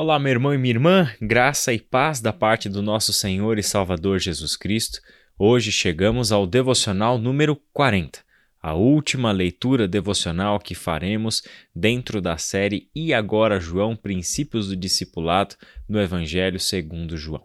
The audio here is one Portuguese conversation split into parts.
Olá, meu irmão e minha irmã, graça e paz da parte do nosso Senhor e Salvador Jesus Cristo. Hoje chegamos ao devocional número 40, a última leitura devocional que faremos dentro da série E Agora João Princípios do Discipulado no Evangelho segundo João.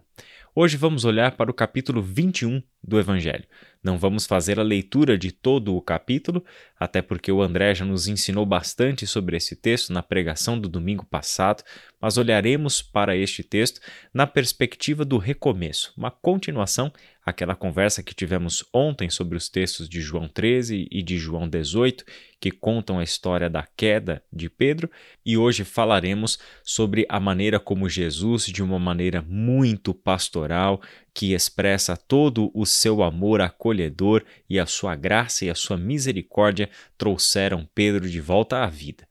Hoje vamos olhar para o capítulo 21 do Evangelho. Não vamos fazer a leitura de todo o capítulo, até porque o André já nos ensinou bastante sobre esse texto na pregação do domingo passado, mas olharemos para este texto na perspectiva do recomeço, uma continuação àquela conversa que tivemos ontem sobre os textos de João 13 e de João 18, que contam a história da queda de Pedro, e hoje falaremos sobre a maneira como Jesus, de uma maneira muito pastoral, que expressa todo o seu amor acolhedor e a sua graça e a sua misericórdia, trouxeram Pedro de volta à vida.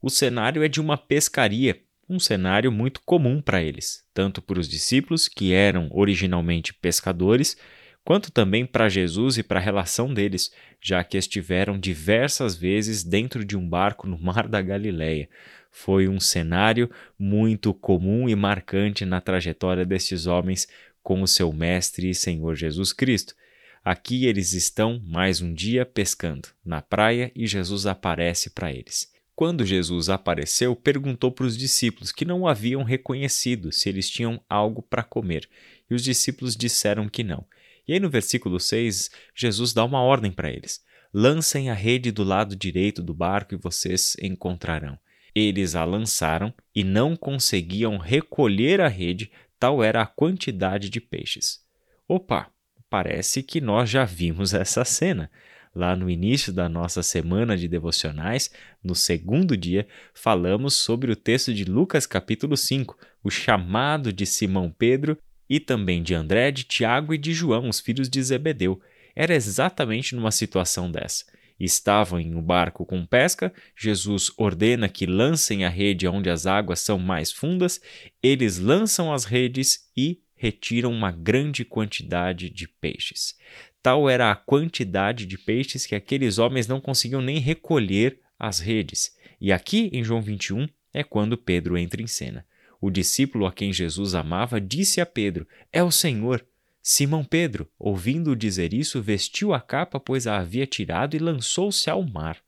O cenário é de uma pescaria um cenário muito comum para eles, tanto para os discípulos, que eram originalmente pescadores, quanto também para Jesus e para a relação deles, já que estiveram diversas vezes dentro de um barco no Mar da Galileia. Foi um cenário muito comum e marcante na trajetória destes homens com o seu Mestre e Senhor Jesus Cristo. Aqui eles estão mais um dia pescando na praia e Jesus aparece para eles. Quando Jesus apareceu, perguntou para os discípulos que não o haviam reconhecido se eles tinham algo para comer, e os discípulos disseram que não. E aí no versículo 6, Jesus dá uma ordem para eles: Lancem a rede do lado direito do barco e vocês encontrarão. Eles a lançaram e não conseguiam recolher a rede, tal era a quantidade de peixes. Opa, parece que nós já vimos essa cena. Lá no início da nossa semana de devocionais, no segundo dia, falamos sobre o texto de Lucas capítulo 5, o chamado de Simão Pedro e também de André, de Tiago e de João, os filhos de Zebedeu. Era exatamente numa situação dessa. Estavam em um barco com pesca, Jesus ordena que lancem a rede onde as águas são mais fundas, eles lançam as redes e retiram uma grande quantidade de peixes. Tal era a quantidade de peixes que aqueles homens não conseguiam nem recolher as redes. E aqui em João 21 é quando Pedro entra em cena. O discípulo a quem Jesus amava disse a Pedro: É o Senhor. Simão Pedro, ouvindo-o dizer isso, vestiu a capa, pois a havia tirado, e lançou-se ao mar.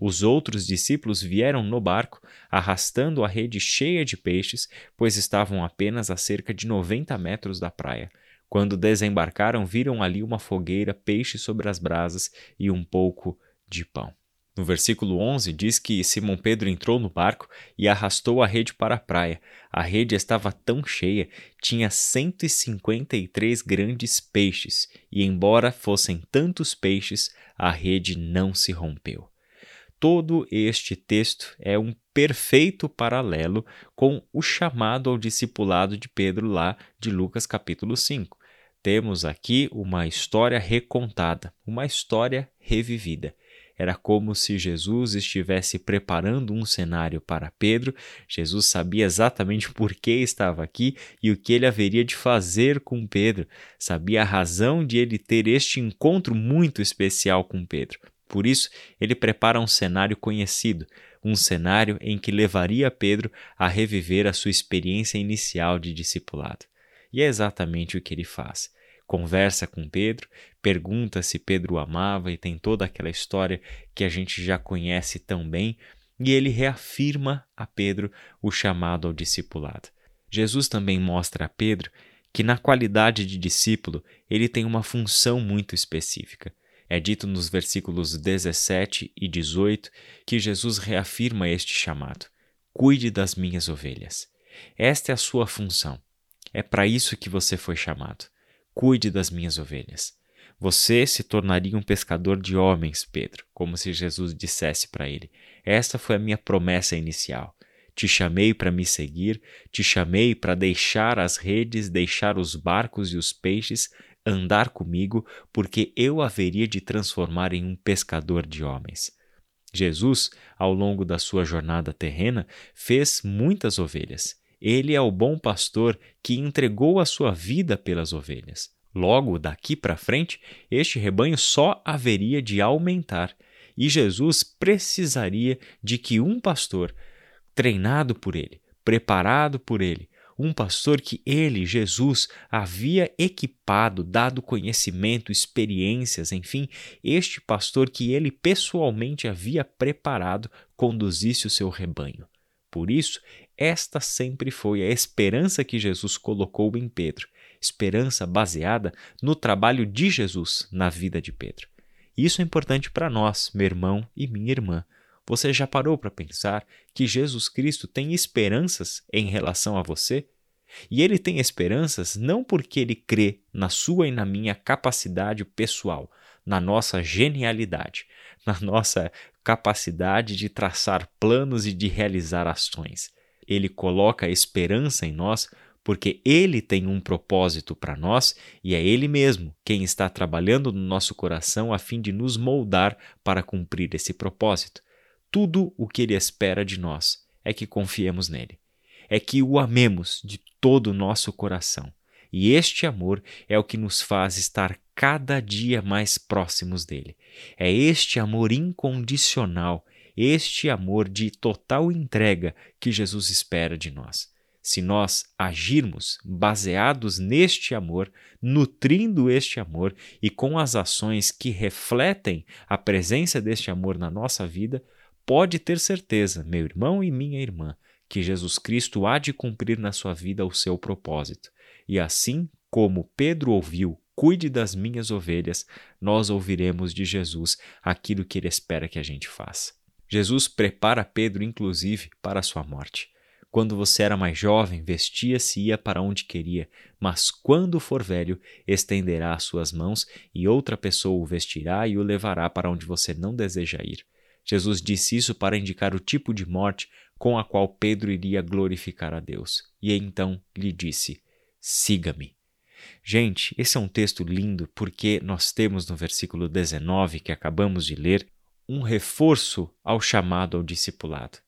Os outros discípulos vieram no barco, arrastando a rede cheia de peixes, pois estavam apenas a cerca de noventa metros da praia. Quando desembarcaram, viram ali uma fogueira, peixe sobre as brasas e um pouco de pão. No versículo 11 diz que Simão Pedro entrou no barco e arrastou a rede para a praia. A rede estava tão cheia, tinha 153 grandes peixes, e embora fossem tantos peixes, a rede não se rompeu. Todo este texto é um perfeito paralelo com o chamado ao discipulado de Pedro lá de Lucas capítulo 5. Temos aqui uma história recontada, uma história revivida. Era como se Jesus estivesse preparando um cenário para Pedro. Jesus sabia exatamente por que estava aqui e o que ele haveria de fazer com Pedro. Sabia a razão de ele ter este encontro muito especial com Pedro. Por isso, ele prepara um cenário conhecido, um cenário em que levaria Pedro a reviver a sua experiência inicial de discipulado. E é exatamente o que ele faz. Conversa com Pedro, pergunta se Pedro o amava e tem toda aquela história que a gente já conhece tão bem, e ele reafirma a Pedro o chamado ao discipulado. Jesus também mostra a Pedro que, na qualidade de discípulo, ele tem uma função muito específica. É dito nos versículos 17 e 18 que Jesus reafirma este chamado: Cuide das minhas ovelhas. Esta é a sua função. É para isso que você foi chamado. Cuide das minhas ovelhas. Você se tornaria um pescador de homens, Pedro, como se Jesus dissesse para ele. Esta foi a minha promessa inicial. Te chamei para me seguir, te chamei para deixar as redes, deixar os barcos e os peixes, andar comigo, porque eu haveria de transformar em um pescador de homens. Jesus, ao longo da sua jornada terrena, fez muitas ovelhas. Ele é o bom pastor que entregou a sua vida pelas ovelhas. Logo, daqui para frente, este rebanho só haveria de aumentar, e Jesus precisaria de que um pastor, treinado por ele, preparado por ele, um pastor que ele, Jesus, havia equipado, dado conhecimento, experiências, enfim, este pastor que ele pessoalmente havia preparado conduzisse o seu rebanho. Por isso, esta sempre foi a esperança que Jesus colocou em Pedro, esperança baseada no trabalho de Jesus na vida de Pedro. Isso é importante para nós, meu irmão e minha irmã. Você já parou para pensar que Jesus Cristo tem esperanças em relação a você? E ele tem esperanças não porque ele crê na sua e na minha capacidade pessoal, na nossa genialidade, na nossa capacidade de traçar planos e de realizar ações. Ele coloca esperança em nós porque Ele tem um propósito para nós e é Ele mesmo quem está trabalhando no nosso coração a fim de nos moldar para cumprir esse propósito. Tudo o que Ele espera de nós é que confiemos nele, é que o amemos de todo o nosso coração. E este amor é o que nos faz estar cada dia mais próximos dele. É este amor incondicional, este amor de total entrega que Jesus espera de nós. Se nós agirmos baseados neste amor, nutrindo este amor e com as ações que refletem a presença deste amor na nossa vida, pode ter certeza, meu irmão e minha irmã, que Jesus Cristo há de cumprir na sua vida o seu propósito. E assim como Pedro ouviu, cuide das minhas ovelhas, nós ouviremos de Jesus aquilo que ele espera que a gente faça. Jesus prepara Pedro, inclusive, para a sua morte. Quando você era mais jovem, vestia-se e ia para onde queria, mas quando for velho, estenderá as suas mãos e outra pessoa o vestirá e o levará para onde você não deseja ir. Jesus disse isso para indicar o tipo de morte com a qual Pedro iria glorificar a Deus. E então lhe disse: Siga-me. Gente, esse é um texto lindo porque nós temos no versículo 19 que acabamos de ler um reforço ao chamado ao discipulado.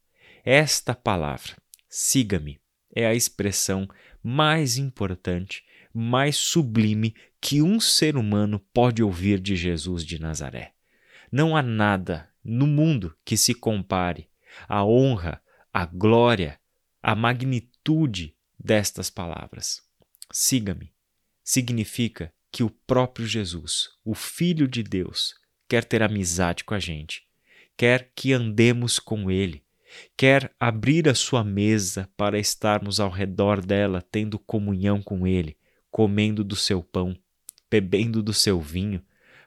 Esta palavra, siga-me, é a expressão mais importante, mais sublime que um ser humano pode ouvir de Jesus de Nazaré. Não há nada no mundo que se compare à honra, à glória, à magnitude destas palavras. Siga-me significa que o próprio Jesus, o Filho de Deus, quer ter amizade com a gente, quer que andemos com Ele, quer abrir a sua mesa para estarmos ao redor dela, tendo comunhão com Ele, comendo do seu pão, bebendo do seu vinho,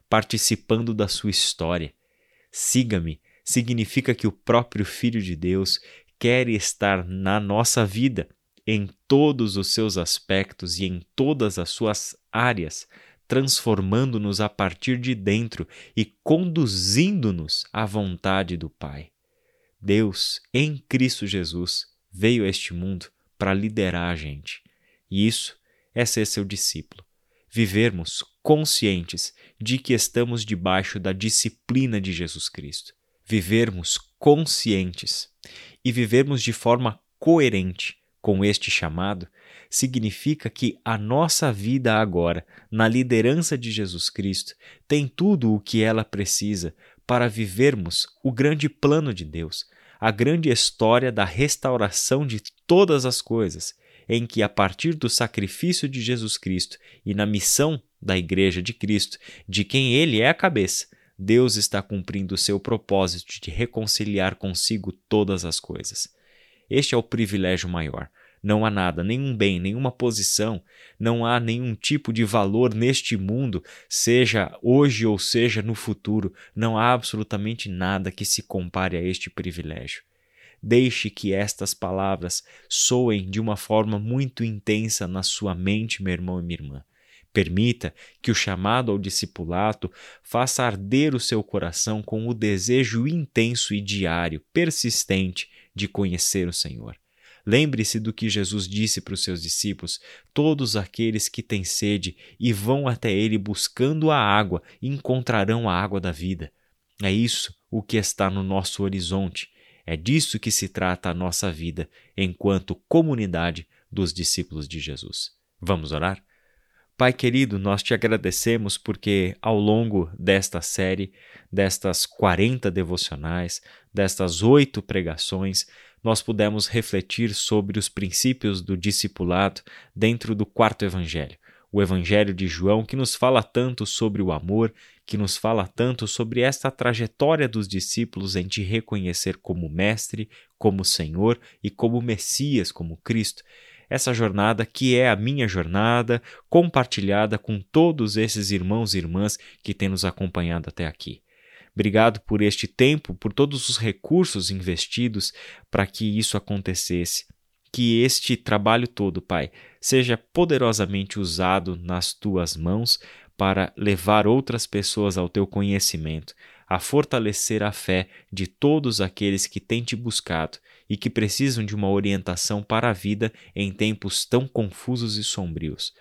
participando da sua história. Siga-me significa que o próprio Filho de Deus quer estar na nossa vida, em todos os seus aspectos e em todas as suas áreas, transformando-nos a partir de dentro e conduzindo-nos à vontade do Pai. Deus, em Cristo Jesus, veio a este mundo para liderar a gente. E isso é ser seu discípulo. Vivermos conscientes de que estamos debaixo da disciplina de Jesus Cristo. Vivermos conscientes e vivermos de forma coerente com este chamado significa que a nossa vida agora, na liderança de Jesus Cristo, tem tudo o que ela precisa para vivermos o grande plano de Deus, a grande história da restauração de todas as coisas, em que, a partir do sacrifício de Jesus Cristo e na missão da Igreja de Cristo, de quem Ele é a cabeça, Deus está cumprindo o seu propósito de reconciliar consigo todas as coisas. Este é o privilégio maior não há nada, nenhum bem, nenhuma posição, não há nenhum tipo de valor neste mundo, seja hoje ou seja no futuro, não há absolutamente nada que se compare a este privilégio. Deixe que estas palavras soem de uma forma muito intensa na sua mente, meu irmão e minha irmã. Permita que o chamado ao discipulato faça arder o seu coração com o desejo intenso e diário, persistente, de conhecer o Senhor. Lembre-se do que Jesus disse para os seus discípulos: Todos aqueles que têm sede e vão até ele buscando a água encontrarão a água da vida. É isso o que está no nosso horizonte. É disso que se trata a nossa vida enquanto comunidade dos discípulos de Jesus. Vamos orar? Pai querido, nós te agradecemos porque ao longo desta série, destas 40 devocionais, destas oito pregações, nós pudemos refletir sobre os princípios do discipulado dentro do quarto evangelho, o evangelho de João, que nos fala tanto sobre o amor, que nos fala tanto sobre esta trajetória dos discípulos em te reconhecer como mestre, como Senhor e como Messias, como Cristo essa jornada que é a minha jornada, compartilhada com todos esses irmãos e irmãs que têm nos acompanhado até aqui. Obrigado por este tempo, por todos os recursos investidos para que isso acontecesse. Que este trabalho todo, Pai, seja poderosamente usado nas tuas mãos para levar outras pessoas ao teu conhecimento, a fortalecer a fé de todos aqueles que têm te buscado e que precisam de uma orientação para a vida em tempos tão confusos e sombrios.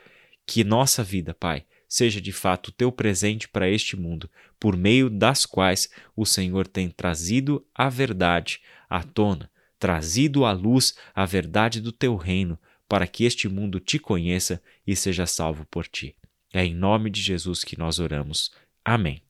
Que nossa vida, Pai, seja de fato o teu presente para este mundo, por meio das quais o Senhor tem trazido a verdade à tona, trazido à luz a verdade do teu reino, para que este mundo te conheça e seja salvo por ti. É em nome de Jesus que nós oramos. Amém.